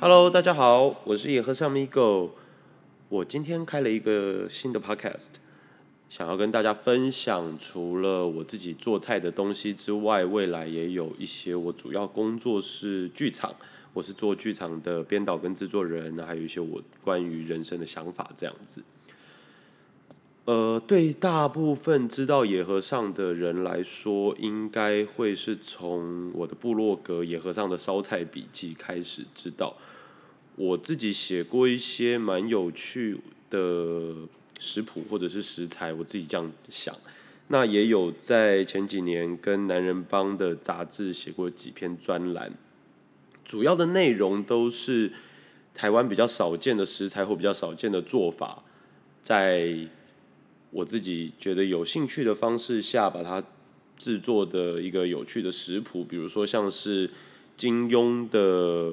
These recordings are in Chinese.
Hello，大家好，我是野和尚 Migo。我今天开了一个新的 Podcast，想要跟大家分享，除了我自己做菜的东西之外，未来也有一些我主要工作是剧场，我是做剧场的编导跟制作人，还有一些我关于人生的想法这样子。呃，对大部分知道野和尚的人来说，应该会是从我的部落格《野和尚的烧菜笔记》开始知道。我自己写过一些蛮有趣的食谱或者是食材，我自己这样想。那也有在前几年跟男人帮的杂志写过几篇专栏，主要的内容都是台湾比较少见的食材或比较少见的做法，在。我自己觉得有兴趣的方式下，把它制作的一个有趣的食谱，比如说像是金庸的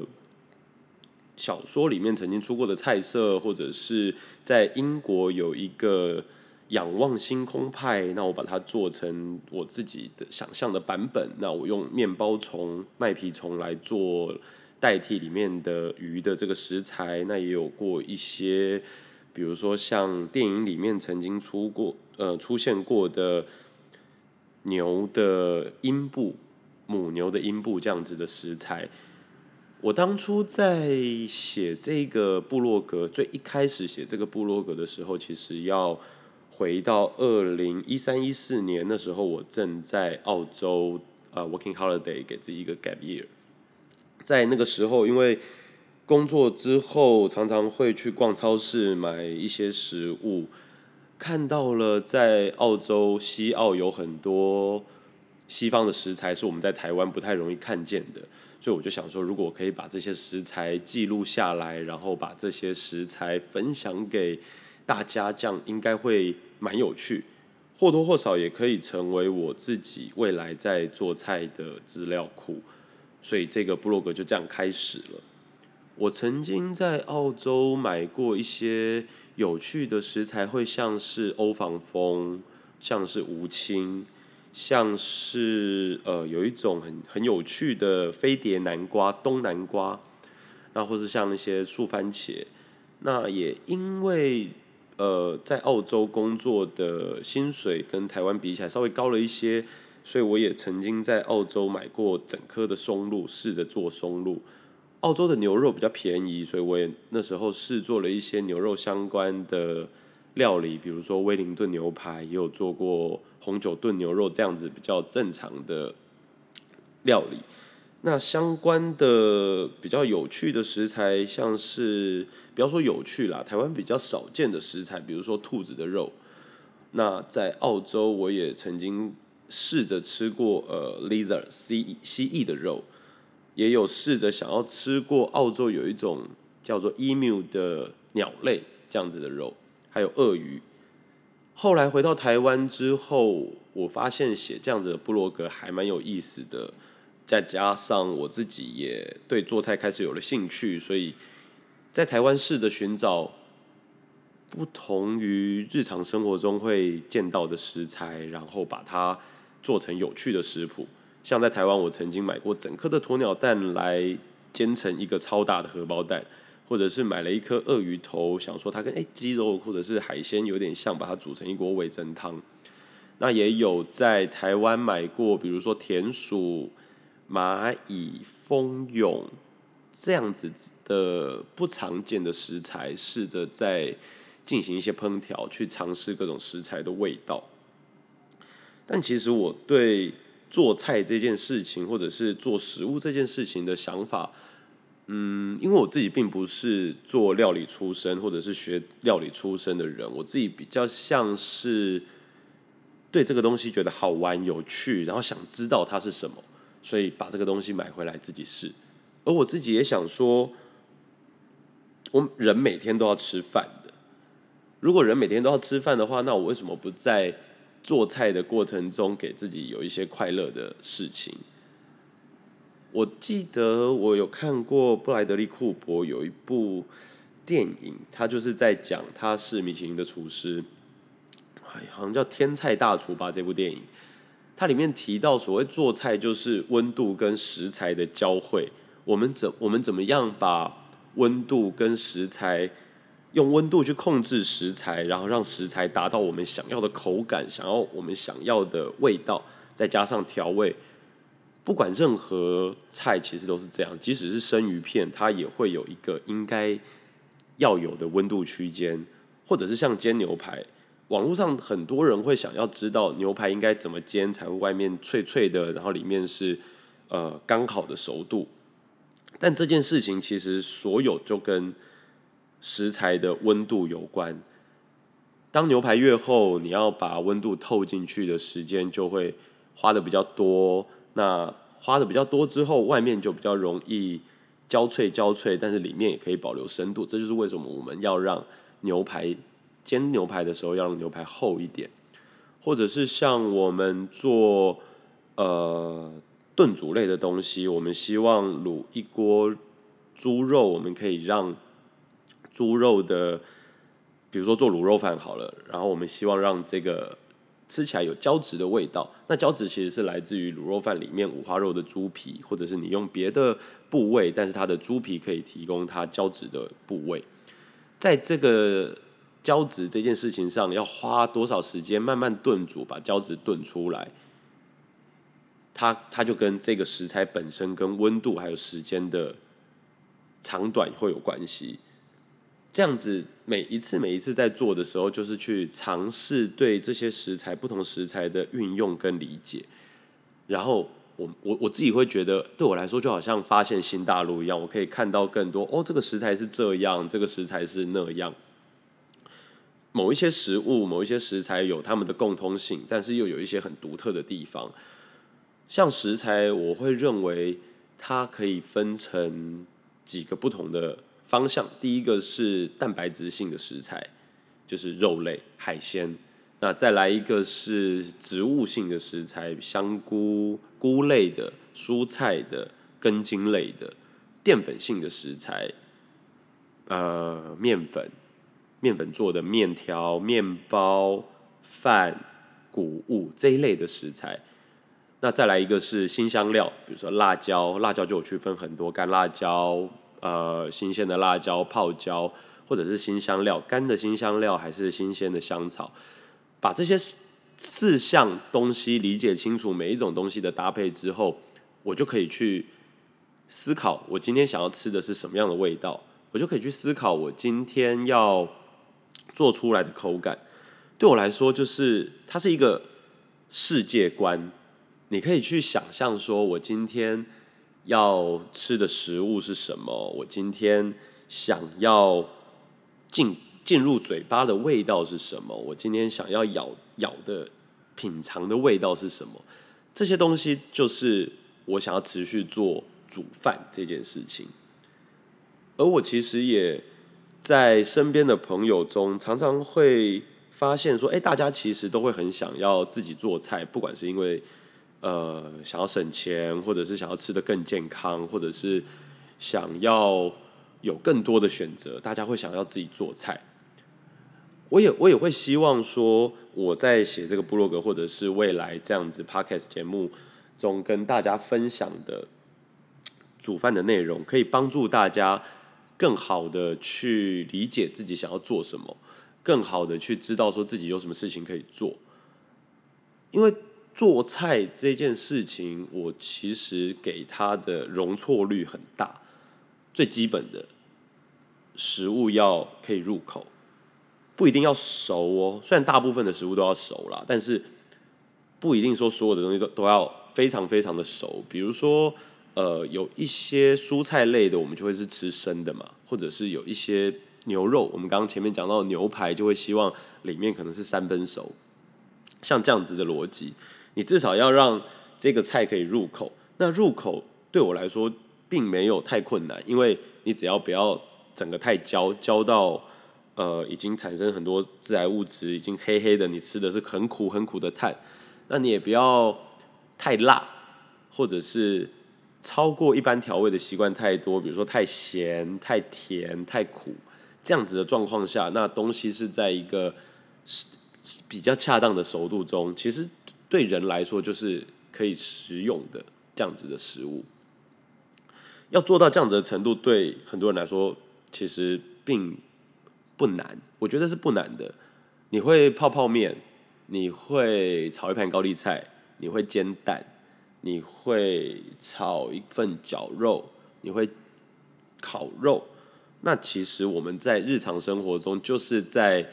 小说里面曾经出过的菜色，或者是在英国有一个仰望星空派，那我把它做成我自己的想象的版本，那我用面包虫、麦皮虫来做代替里面的鱼的这个食材，那也有过一些。比如说，像电影里面曾经出过、呃出现过的牛的阴部、母牛的阴部这样子的食材，我当初在写这个部落格，最一开始写这个部落格的时候，其实要回到二零一三一四年，的时候我正在澳洲呃 working holiday，给自己一个 gap year，在那个时候，因为工作之后，常常会去逛超市买一些食物，看到了在澳洲西澳有很多西方的食材是我们在台湾不太容易看见的，所以我就想说，如果可以把这些食材记录下来，然后把这些食材分享给大家，这样应该会蛮有趣，或多或少也可以成为我自己未来在做菜的资料库，所以这个部落格就这样开始了。我曾经在澳洲买过一些有趣的食材，会像是欧防风，像是无青，像是呃有一种很很有趣的飞碟南瓜、东南瓜，那或是像那些树番茄。那也因为呃在澳洲工作的薪水跟台湾比起来稍微高了一些，所以我也曾经在澳洲买过整颗的松露，试着做松露。澳洲的牛肉比较便宜，所以我也那时候试做了一些牛肉相关的料理，比如说威灵顿牛排，也有做过红酒炖牛肉这样子比较正常的料理。那相关的比较有趣的食材，像是不要说有趣啦，台湾比较少见的食材，比如说兔子的肉。那在澳洲，我也曾经试着吃过呃，lizard 蜥蜥蜴的肉。也有试着想要吃过澳洲有一种叫做 emu 的鸟类这样子的肉，还有鳄鱼。后来回到台湾之后，我发现写这样子的部落格还蛮有意思的，再加上我自己也对做菜开始有了兴趣，所以在台湾试着寻找不同于日常生活中会见到的食材，然后把它做成有趣的食谱。像在台湾，我曾经买过整颗的鸵鸟蛋来煎成一个超大的荷包蛋，或者是买了一颗鳄鱼头，想说它跟哎鸡肉或者是海鲜有点像，把它煮成一锅味噌汤。那也有在台湾买过，比如说田鼠、蚂蚁、蜂蛹这样子的不常见的食材，试着在进行一些烹调，去尝试各种食材的味道。但其实我对做菜这件事情，或者是做食物这件事情的想法，嗯，因为我自己并不是做料理出身，或者是学料理出身的人，我自己比较像是对这个东西觉得好玩、有趣，然后想知道它是什么，所以把这个东西买回来自己试。而我自己也想说，我人每天都要吃饭的，如果人每天都要吃饭的话，那我为什么不在？做菜的过程中，给自己有一些快乐的事情。我记得我有看过布莱德利库珀有一部电影，他就是在讲他是米其林的厨师，哎，好像叫《天菜大厨》吧。这部电影，它里面提到所谓做菜就是温度跟食材的交汇。我们怎我们怎么样把温度跟食材，用温度去控制食材，然后让食材达到我们想要的口感，想要我们想要的味道，再加上调味。不管任何菜，其实都是这样，即使是生鱼片，它也会有一个应该要有的温度区间，或者是像煎牛排。网络上很多人会想要知道牛排应该怎么煎才会外面脆脆的，然后里面是呃刚好的熟度。但这件事情其实所有就跟食材的温度有关。当牛排越厚，你要把温度透进去的时间就会花的比较多。那花的比较多之后，外面就比较容易焦脆焦脆，但是里面也可以保留深度。这就是为什么我们要让牛排。煎牛排的时候要让牛排厚一点，或者是像我们做呃炖煮类的东西，我们希望卤一锅猪肉，我们可以让猪肉的，比如说做卤肉饭好了，然后我们希望让这个吃起来有胶质的味道。那胶质其实是来自于卤肉饭里面五花肉的猪皮，或者是你用别的部位，但是它的猪皮可以提供它胶质的部位，在这个。胶质这件事情上要花多少时间慢慢炖煮，把胶质炖出来，它它就跟这个食材本身跟温度还有时间的长短会有关系。这样子每一次每一次在做的时候，就是去尝试对这些食材不同食材的运用跟理解。然后我我我自己会觉得，对我来说就好像发现新大陆一样，我可以看到更多哦，这个食材是这样，这个食材是那样。某一些食物、某一些食材有它们的共通性，但是又有一些很独特的地方。像食材，我会认为它可以分成几个不同的方向。第一个是蛋白质性的食材，就是肉类、海鲜；那再来一个是植物性的食材，香菇、菇类的、蔬菜的、根茎类的；淀粉性的食材，呃，面粉。面粉做的面条、面包、饭、谷物这一类的食材，那再来一个是新香料，比如说辣椒，辣椒就有区分很多干辣椒、呃新鲜的辣椒、泡椒，或者是新香料，干的新香料还是新鲜的香草，把这些四项东西理解清楚，每一种东西的搭配之后，我就可以去思考，我今天想要吃的是什么样的味道，我就可以去思考，我今天要。做出来的口感，对我来说就是它是一个世界观。你可以去想象说，我今天要吃的食物是什么？我今天想要进进入嘴巴的味道是什么？我今天想要咬咬的品尝的味道是什么？这些东西就是我想要持续做煮饭这件事情。而我其实也。在身边的朋友中，常常会发现说：“哎，大家其实都会很想要自己做菜，不管是因为呃想要省钱，或者是想要吃的更健康，或者是想要有更多的选择，大家会想要自己做菜。我也我也会希望说，我在写这个部落格，或者是未来这样子 podcast 节目中跟大家分享的煮饭的内容，可以帮助大家。”更好的去理解自己想要做什么，更好的去知道说自己有什么事情可以做。因为做菜这件事情，我其实给他的容错率很大。最基本的食物要可以入口，不一定要熟哦。虽然大部分的食物都要熟啦，但是不一定说所有的东西都都要非常非常的熟。比如说。呃，有一些蔬菜类的，我们就会是吃生的嘛，或者是有一些牛肉，我们刚刚前面讲到牛排，就会希望里面可能是三分熟，像这样子的逻辑，你至少要让这个菜可以入口。那入口对我来说并没有太困难，因为你只要不要整个太焦，焦到呃已经产生很多致癌物质，已经黑黑的，你吃的是很苦很苦的碳，那你也不要太辣，或者是。超过一般调味的习惯太多，比如说太咸、太甜、太苦这样子的状况下，那东西是在一个是比较恰当的熟度中，其实对人来说就是可以食用的这样子的食物。要做到这样子的程度，对很多人来说其实并不难，我觉得是不难的。你会泡泡面，你会炒一盘高丽菜，你会煎蛋，你会炒一份绞肉，你会烤肉。那其实我们在日常生活中就是在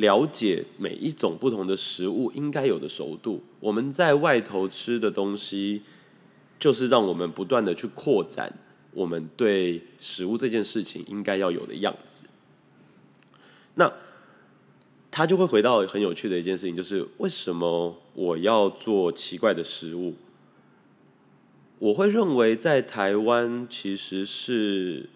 了解每一种不同的食物应该有的熟度。我们在外头吃的东西，就是让我们不断的去扩展我们对食物这件事情应该要有的样子。那他就会回到很有趣的一件事情，就是为什么我要做奇怪的食物？我会认为在台湾其实是。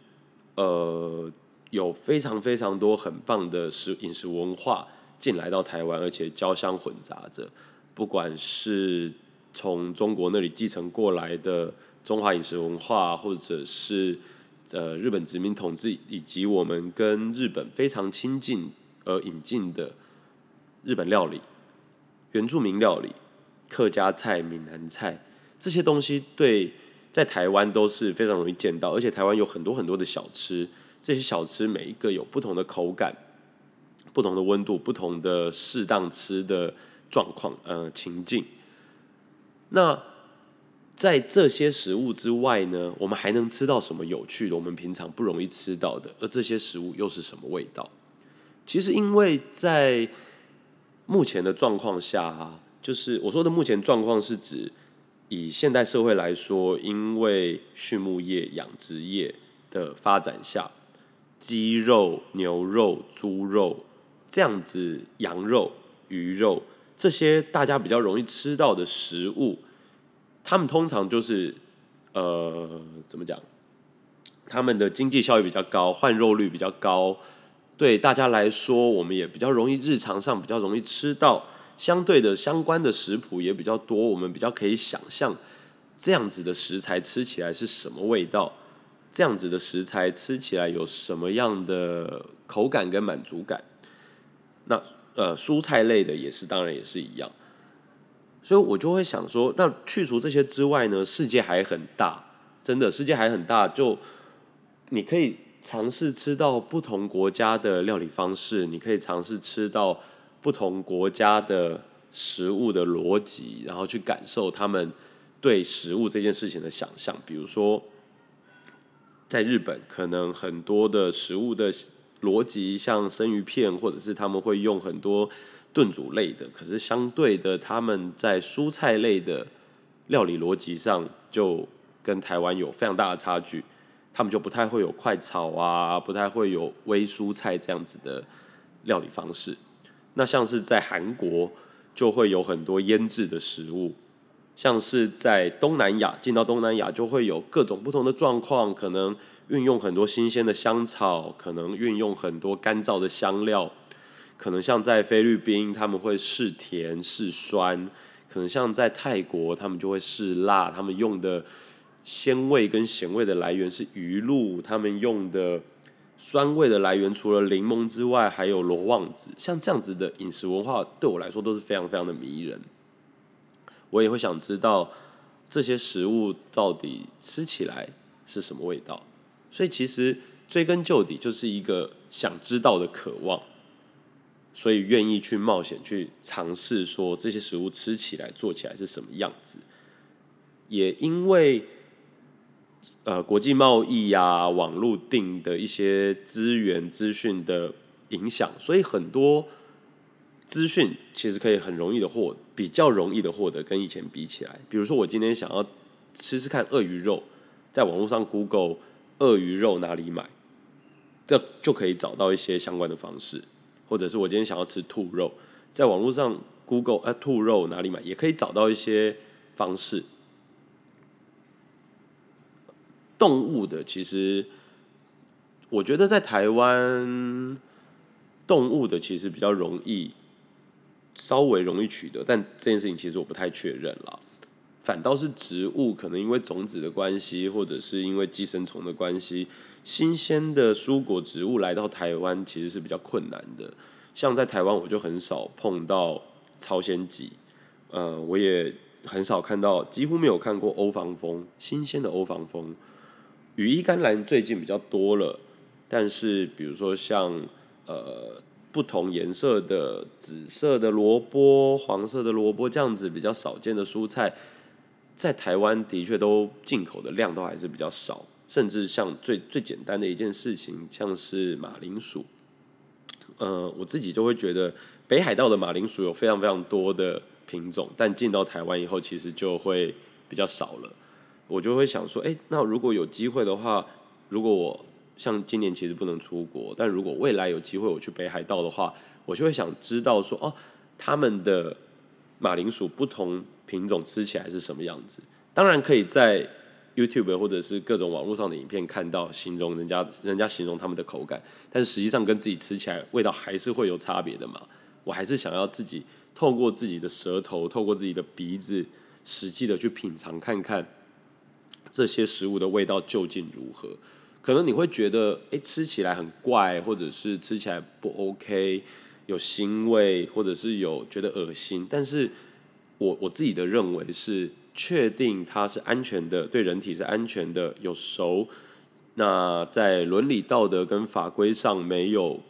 呃，有非常非常多很棒的食饮食文化进来到台湾，而且交相混杂着。不管是从中国那里继承过来的中华饮食文化，或者是呃日本殖民统治，以及我们跟日本非常亲近而引进的日本料理、原住民料理、客家菜、闽南菜这些东西，对。在台湾都是非常容易见到，而且台湾有很多很多的小吃，这些小吃每一个有不同的口感、不同的温度、不同的适当吃的状况，呃，情境。那在这些食物之外呢，我们还能吃到什么有趣的？我们平常不容易吃到的，而这些食物又是什么味道？其实，因为在目前的状况下啊，就是我说的目前状况是指。以现代社会来说，因为畜牧业、养殖业的发展下，鸡肉、牛肉、猪肉这样子，羊肉、鱼肉这些大家比较容易吃到的食物，他们通常就是呃，怎么讲？他们的经济效益比较高，换肉率比较高，对大家来说，我们也比较容易日常上比较容易吃到。相对的，相关的食谱也比较多，我们比较可以想象这样子的食材吃起来是什么味道，这样子的食材吃起来有什么样的口感跟满足感。那呃，蔬菜类的也是，当然也是一样。所以我就会想说，那去除这些之外呢，世界还很大，真的世界还很大，就你可以尝试吃到不同国家的料理方式，你可以尝试吃到。不同国家的食物的逻辑，然后去感受他们对食物这件事情的想象。比如说，在日本，可能很多的食物的逻辑，像生鱼片，或者是他们会用很多炖煮类的。可是相对的，他们在蔬菜类的料理逻辑上，就跟台湾有非常大的差距。他们就不太会有快炒啊，不太会有微蔬菜这样子的料理方式。那像是在韩国，就会有很多腌制的食物；像是在东南亚，进到东南亚就会有各种不同的状况，可能运用很多新鲜的香草，可能运用很多干燥的香料，可能像在菲律宾他们会试甜试酸，可能像在泰国他们就会试辣，他们用的鲜味跟咸味的来源是鱼露，他们用的。酸味的来源除了柠檬之外，还有罗望子。像这样子的饮食文化，对我来说都是非常非常的迷人。我也会想知道这些食物到底吃起来是什么味道。所以其实追根究底，就是一个想知道的渴望，所以愿意去冒险去尝试，说这些食物吃起来、做起来是什么样子。也因为。呃，国际贸易呀，网络定的一些资源资讯的影响，所以很多资讯其实可以很容易的获，比较容易的获得，跟以前比起来。比如说，我今天想要吃吃看鳄鱼肉，在网络上 Google 鳄鱼肉哪里买，这就可以找到一些相关的方式。或者是我今天想要吃兔肉，在网络上 Google 呃兔肉哪里买，也可以找到一些方式。动物的其实，我觉得在台湾，动物的其实比较容易，稍微容易取得，但这件事情其实我不太确认了。反倒是植物，可能因为种子的关系，或者是因为寄生虫的关系，新鲜的蔬果植物来到台湾其实是比较困难的。像在台湾，我就很少碰到超鲜棘，呃，我也很少看到，几乎没有看过欧防风，新鲜的欧防风。羽衣甘蓝最近比较多了，但是比如说像呃不同颜色的紫色的萝卜、黄色的萝卜这样子比较少见的蔬菜，在台湾的确都进口的量都还是比较少，甚至像最最简单的一件事情，像是马铃薯，呃，我自己就会觉得北海道的马铃薯有非常非常多的品种，但进到台湾以后，其实就会比较少了。我就会想说，哎，那如果有机会的话，如果我像今年其实不能出国，但如果未来有机会我去北海道的话，我就会想知道说，哦，他们的马铃薯不同品种吃起来是什么样子。当然可以在 YouTube 或者是各种网络上的影片看到形容人家人家形容他们的口感，但是实际上跟自己吃起来味道还是会有差别的嘛。我还是想要自己透过自己的舌头，透过自己的鼻子，实际的去品尝看看这些食物的味道究竟如何。可能你会觉得，哎，吃起来很怪，或者是吃起来不 OK，有腥味，或者是有觉得恶心。但是我我自己的认为是，确定它是安全的，对人体是安全的，有熟，那在伦理道德跟法规上没有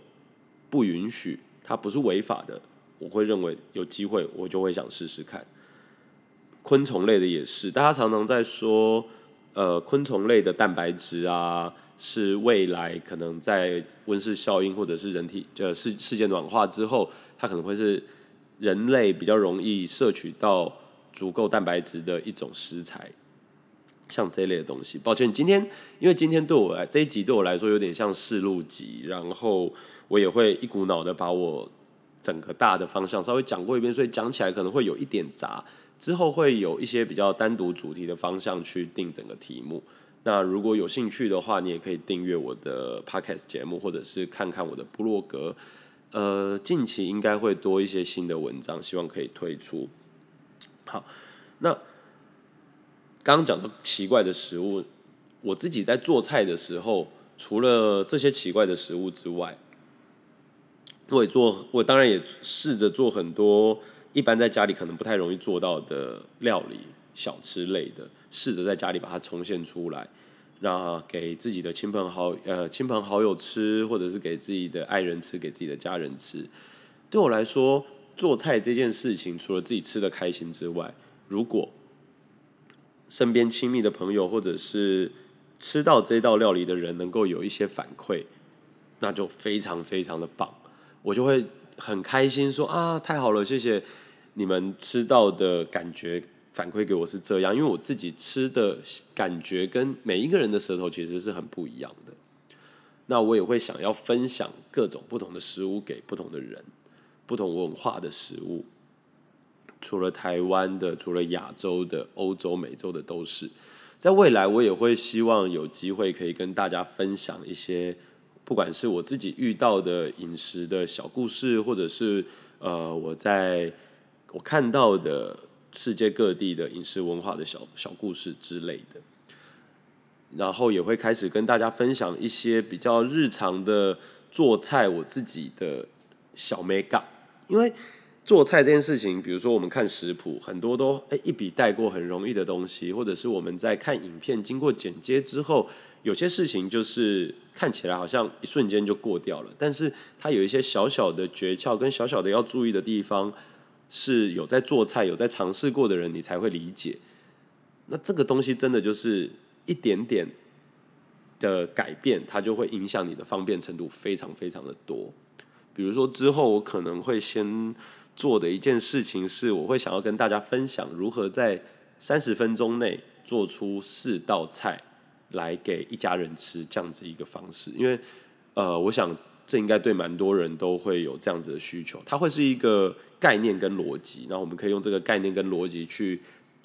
不允许，它不是违法的，我会认为有机会，我就会想试试看。昆虫类的也是，大家常常在说。呃，昆虫类的蛋白质啊，是未来可能在温室效应或者是人体呃世世界暖化之后，它可能会是人类比较容易摄取到足够蛋白质的一种食材，像这一类的东西。抱歉，今天因为今天对我来这一集对我来说有点像试录集，然后我也会一股脑的把我整个大的方向稍微讲过一遍，所以讲起来可能会有一点杂。之后会有一些比较单独主题的方向去定整个题目。那如果有兴趣的话，你也可以订阅我的 podcast 节目，或者是看看我的部落格。呃，近期应该会多一些新的文章，希望可以推出。好，那刚刚讲的奇怪的食物，我自己在做菜的时候，除了这些奇怪的食物之外，我也做，我当然也试着做很多。一般在家里可能不太容易做到的料理、小吃类的，试着在家里把它重现出来，那给自己的亲朋好呃亲朋好友吃，或者是给自己的爱人吃，给自己的家人吃。对我来说，做菜这件事情，除了自己吃的开心之外，如果身边亲密的朋友或者是吃到这道料理的人能够有一些反馈，那就非常非常的棒，我就会很开心说啊，太好了，谢谢。你们吃到的感觉反馈给我是这样，因为我自己吃的感觉跟每一个人的舌头其实是很不一样的。那我也会想要分享各种不同的食物给不同的人，不同文化的食物，除了台湾的，除了亚洲的，欧洲、美洲的都是。在未来，我也会希望有机会可以跟大家分享一些，不管是我自己遇到的饮食的小故事，或者是呃我在。我看到的世界各地的饮食文化的小小故事之类的，然后也会开始跟大家分享一些比较日常的做菜，我自己的小 make up。因为做菜这件事情，比如说我们看食谱，很多都一笔带过，很容易的东西，或者是我们在看影片经过剪接之后，有些事情就是看起来好像一瞬间就过掉了，但是它有一些小小的诀窍跟小小的要注意的地方。是有在做菜、有在尝试过的人，你才会理解。那这个东西真的就是一点点的改变，它就会影响你的方便程度非常非常的多。比如说之后我可能会先做的一件事情是，我会想要跟大家分享如何在三十分钟内做出四道菜来给一家人吃这样子一个方式。因为呃，我想。这应该对蛮多人都会有这样子的需求，它会是一个概念跟逻辑，然后我们可以用这个概念跟逻辑去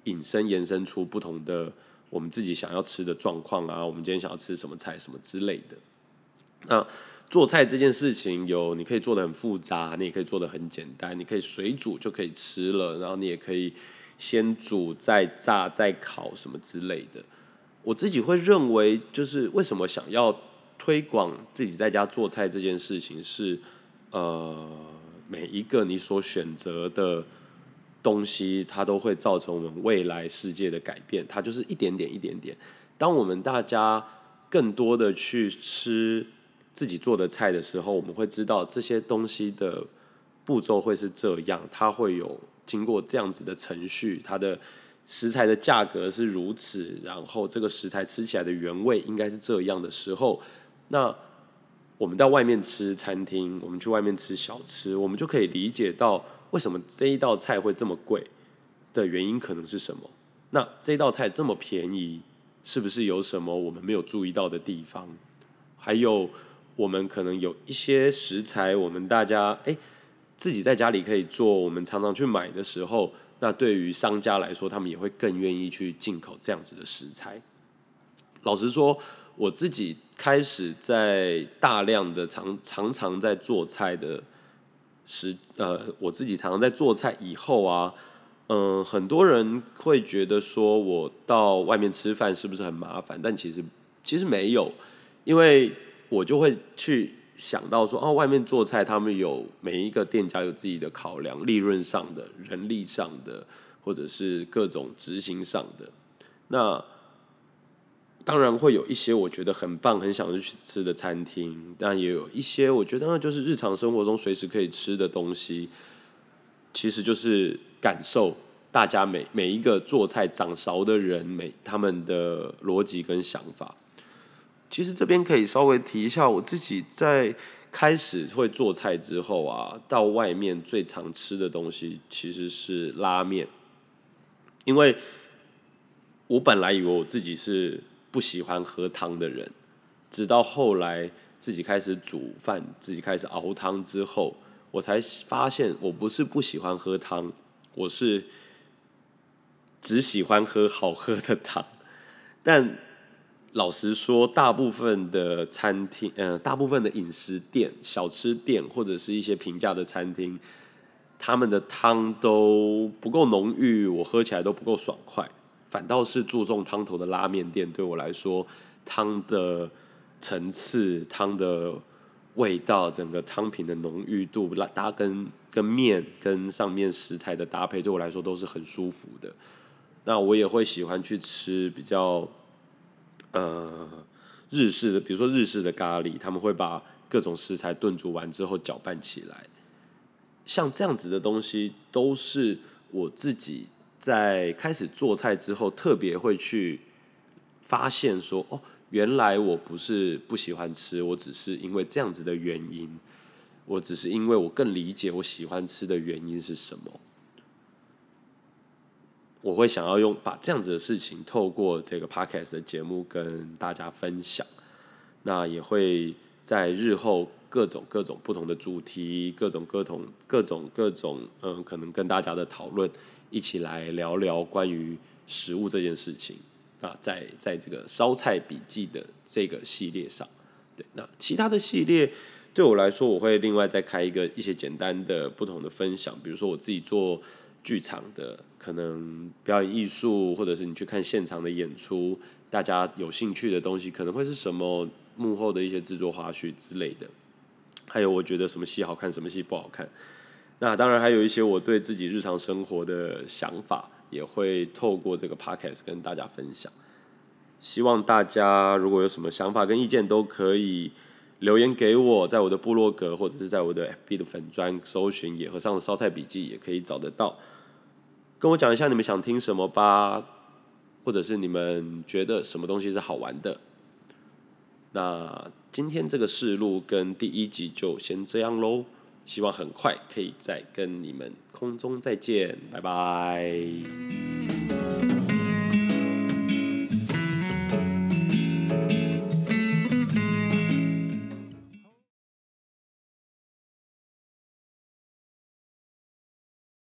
引申延伸出不同的我们自己想要吃的状况啊，我们今天想要吃什么菜什么之类的。那做菜这件事情，有你可以做的很复杂，你也可以做的很简单，你可以水煮就可以吃了，然后你也可以先煮再炸再烤什么之类的。我自己会认为，就是为什么想要。推广自己在家做菜这件事情是，呃，每一个你所选择的东西，它都会造成我们未来世界的改变。它就是一点点、一点点。当我们大家更多的去吃自己做的菜的时候，我们会知道这些东西的步骤会是这样，它会有经过这样子的程序，它的食材的价格是如此，然后这个食材吃起来的原味应该是这样的时候，那我们到外面吃餐厅，我们去外面吃小吃，我们就可以理解到为什么这一道菜会这么贵的原因可能是什么。那这道菜这么便宜，是不是有什么我们没有注意到的地方？还有。我们可能有一些食材，我们大家哎自己在家里可以做。我们常常去买的时候，那对于商家来说，他们也会更愿意去进口这样子的食材。老实说，我自己开始在大量的常常常在做菜的时，呃，我自己常常在做菜以后啊，嗯，很多人会觉得说我到外面吃饭是不是很麻烦？但其实其实没有，因为。我就会去想到说，哦，外面做菜，他们有每一个店家有自己的考量，利润上的、人力上的，或者是各种执行上的。那当然会有一些我觉得很棒、很想去吃的餐厅，但也有一些我觉得那就是日常生活中随时可以吃的东西。其实就是感受大家每每一个做菜掌勺的人，每他们的逻辑跟想法。其实这边可以稍微提一下，我自己在开始会做菜之后啊，到外面最常吃的东西其实是拉面，因为我本来以为我自己是不喜欢喝汤的人，直到后来自己开始煮饭，自己开始熬汤之后，我才发现我不是不喜欢喝汤，我是只喜欢喝好喝的汤，但。老实说，大部分的餐厅，呃，大部分的饮食店、小吃店或者是一些平价的餐厅，他们的汤都不够浓郁，我喝起来都不够爽快。反倒是注重汤头的拉面店，对我来说，汤的层次、汤的味道、整个汤品的浓郁度，拉搭跟跟面跟上面食材的搭配，对我来说都是很舒服的。那我也会喜欢去吃比较。呃，日式的，比如说日式的咖喱，他们会把各种食材炖煮完之后搅拌起来，像这样子的东西，都是我自己在开始做菜之后，特别会去发现说，哦，原来我不是不喜欢吃，我只是因为这样子的原因，我只是因为我更理解我喜欢吃的原因是什么。我会想要用把这样子的事情透过这个 podcast 的节目跟大家分享，那也会在日后各种各种不同的主题，各种各种各种各种嗯，可能跟大家的讨论一起来聊聊关于食物这件事情啊，在在这个烧菜笔记的这个系列上，对，那其他的系列对我来说，我会另外再开一个一些简单的不同的分享，比如说我自己做。剧场的可能表演艺术，或者是你去看现场的演出，大家有兴趣的东西可能会是什么幕后的一些制作花絮之类的。还有我觉得什么戏好看，什么戏不好看。那当然还有一些我对自己日常生活的想法，也会透过这个 podcast 跟大家分享。希望大家如果有什么想法跟意见，都可以留言给我，在我的部落格或者是在我的 FB 的粉砖搜寻“野和尚的烧菜笔记”，也可以找得到。跟我讲一下你们想听什么吧，或者是你们觉得什么东西是好玩的。那今天这个试录跟第一集就先这样喽，希望很快可以再跟你们空中再见，拜拜。